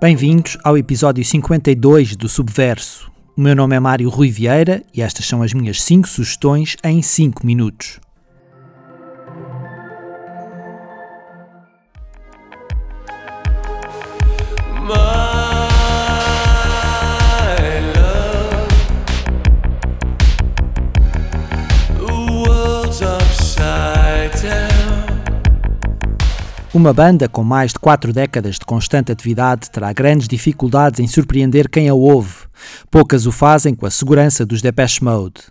Bem-vindos ao episódio 52 do Subverso. O meu nome é Mário Rui Vieira e estas são as minhas 5 sugestões em 5 minutos. Uma banda com mais de quatro décadas de constante atividade terá grandes dificuldades em surpreender quem a ouve. Poucas o fazem com a segurança dos Depeche Mode.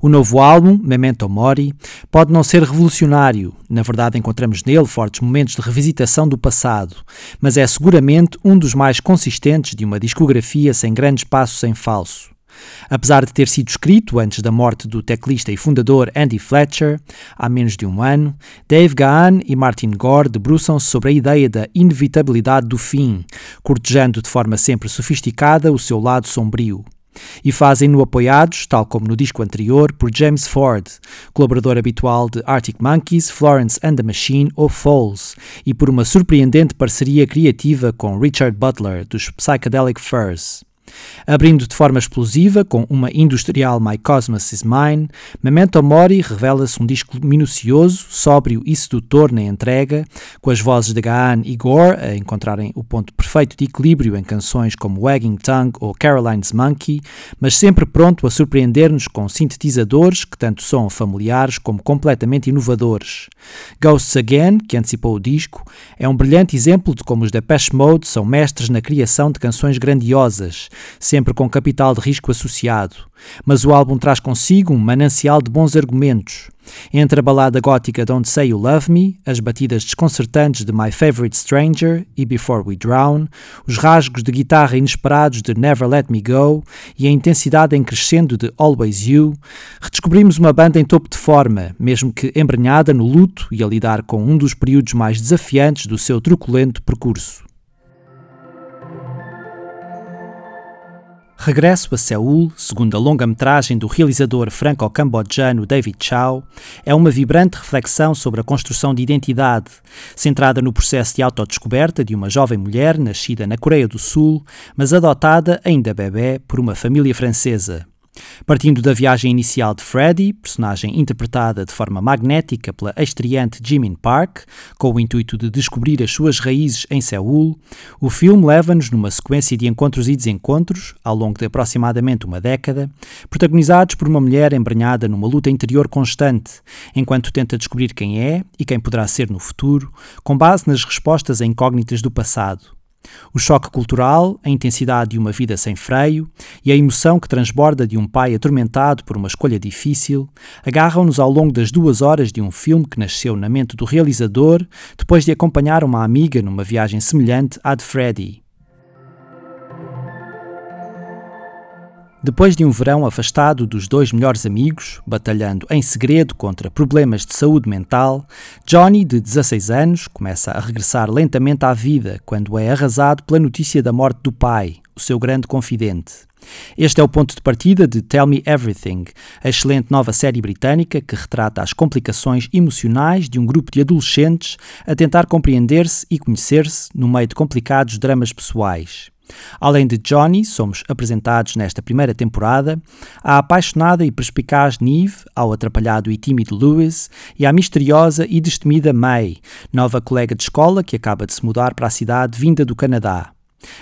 O novo álbum, Memento Mori, pode não ser revolucionário, na verdade encontramos nele fortes momentos de revisitação do passado, mas é seguramente um dos mais consistentes de uma discografia sem grandes passos em falso. Apesar de ter sido escrito antes da morte do teclista e fundador Andy Fletcher, há menos de um ano, Dave Gahan e Martin Gore debruçam-se sobre a ideia da inevitabilidade do fim, cortejando de forma sempre sofisticada o seu lado sombrio. E fazem-no apoiados, tal como no disco anterior, por James Ford, colaborador habitual de Arctic Monkeys, Florence and the Machine ou Foles, e por uma surpreendente parceria criativa com Richard Butler, dos Psychedelic Furs. Abrindo de forma explosiva com uma industrial My Cosmos is Mine, Memento Mori revela-se um disco minucioso, sóbrio e sedutor na entrega, com as vozes de Gahan e Gore a encontrarem o ponto perfeito de equilíbrio em canções como Wagging Tongue ou Caroline's Monkey, mas sempre pronto a surpreender-nos com sintetizadores que tanto são familiares como completamente inovadores. Ghosts Again, que antecipou o disco, é um brilhante exemplo de como os Depeche Mode são mestres na criação de canções grandiosas, sempre com capital de risco associado. Mas o álbum traz consigo um manancial de bons argumentos. Entre a balada gótica Don't Say You Love Me, as batidas desconcertantes de My Favorite Stranger e Before We Drown, os rasgos de guitarra inesperados de Never Let Me Go e a intensidade em crescendo de Always You, redescobrimos uma banda em topo de forma, mesmo que embrenhada no luto e a lidar com um dos períodos mais desafiantes do seu truculento percurso. Regresso a Seul, segundo a longa-metragem do realizador franco-cambodjano David Chow, é uma vibrante reflexão sobre a construção de identidade, centrada no processo de autodescoberta de uma jovem mulher nascida na Coreia do Sul, mas adotada ainda bebê por uma família francesa. Partindo da viagem inicial de Freddy, personagem interpretada de forma magnética pela estreante Jimin Park, com o intuito de descobrir as suas raízes em Seul, o filme leva-nos numa sequência de encontros e desencontros, ao longo de aproximadamente uma década, protagonizados por uma mulher embrenhada numa luta interior constante, enquanto tenta descobrir quem é e quem poderá ser no futuro, com base nas respostas a incógnitas do passado. O choque cultural, a intensidade de uma vida sem freio e a emoção que transborda de um pai atormentado por uma escolha difícil agarram-nos ao longo das duas horas de um filme que nasceu na mente do realizador depois de acompanhar uma amiga numa viagem semelhante à de Freddie. Depois de um verão afastado dos dois melhores amigos, batalhando em segredo contra problemas de saúde mental, Johnny, de 16 anos, começa a regressar lentamente à vida quando é arrasado pela notícia da morte do pai, o seu grande confidente. Este é o ponto de partida de Tell Me Everything, a excelente nova série britânica que retrata as complicações emocionais de um grupo de adolescentes a tentar compreender-se e conhecer-se no meio de complicados dramas pessoais. Além de Johnny, somos apresentados nesta primeira temporada à apaixonada e perspicaz Neve, ao atrapalhado e tímido Lewis e à misteriosa e destemida May, nova colega de escola que acaba de se mudar para a cidade vinda do Canadá.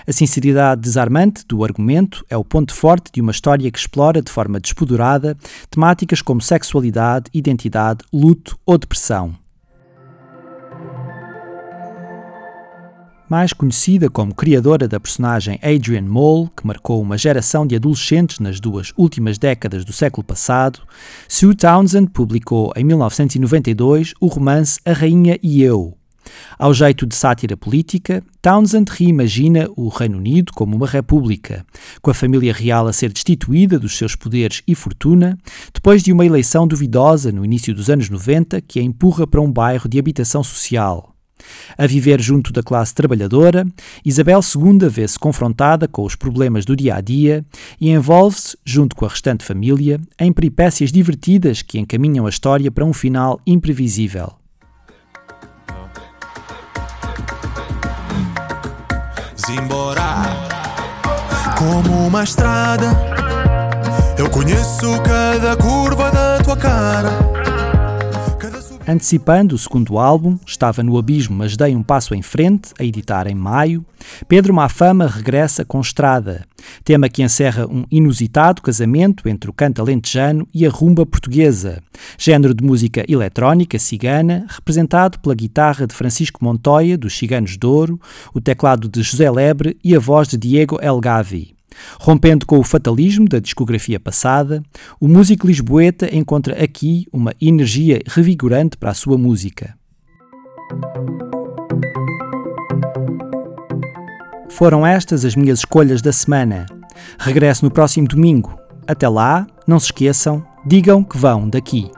A sinceridade desarmante do argumento é o ponto forte de uma história que explora de forma despodurada temáticas como sexualidade, identidade, luto ou depressão. Mais conhecida como criadora da personagem Adrian Mole, que marcou uma geração de adolescentes nas duas últimas décadas do século passado, Sue Townsend publicou em 1992 o romance A Rainha e Eu. Ao jeito de sátira política, Townsend reimagina o Reino Unido como uma república, com a família real a ser destituída dos seus poderes e fortuna, depois de uma eleição duvidosa no início dos anos 90 que a empurra para um bairro de habitação social. A viver junto da classe trabalhadora, Isabel II vê-se confrontada com os problemas do dia a dia e envolve-se, junto com a restante família, em peripécias divertidas que encaminham a história para um final imprevisível. Embora como uma estrada, eu conheço cada curva da tua cara. Antecipando o segundo álbum, estava no abismo, mas dei um passo em frente, a editar em maio. Pedro Mafama regressa com Estrada, tema que encerra um inusitado casamento entre o canto alentejano e a rumba portuguesa, género de música eletrónica cigana, representado pela guitarra de Francisco Montoya, dos Ciganos de Ouro, o teclado de José Lebre e a voz de Diego Elgavi. Rompendo com o fatalismo da discografia passada, o músico lisboeta encontra aqui uma energia revigorante para a sua música. Foram estas as minhas escolhas da semana. Regresso no próximo domingo. Até lá, não se esqueçam, digam que vão daqui.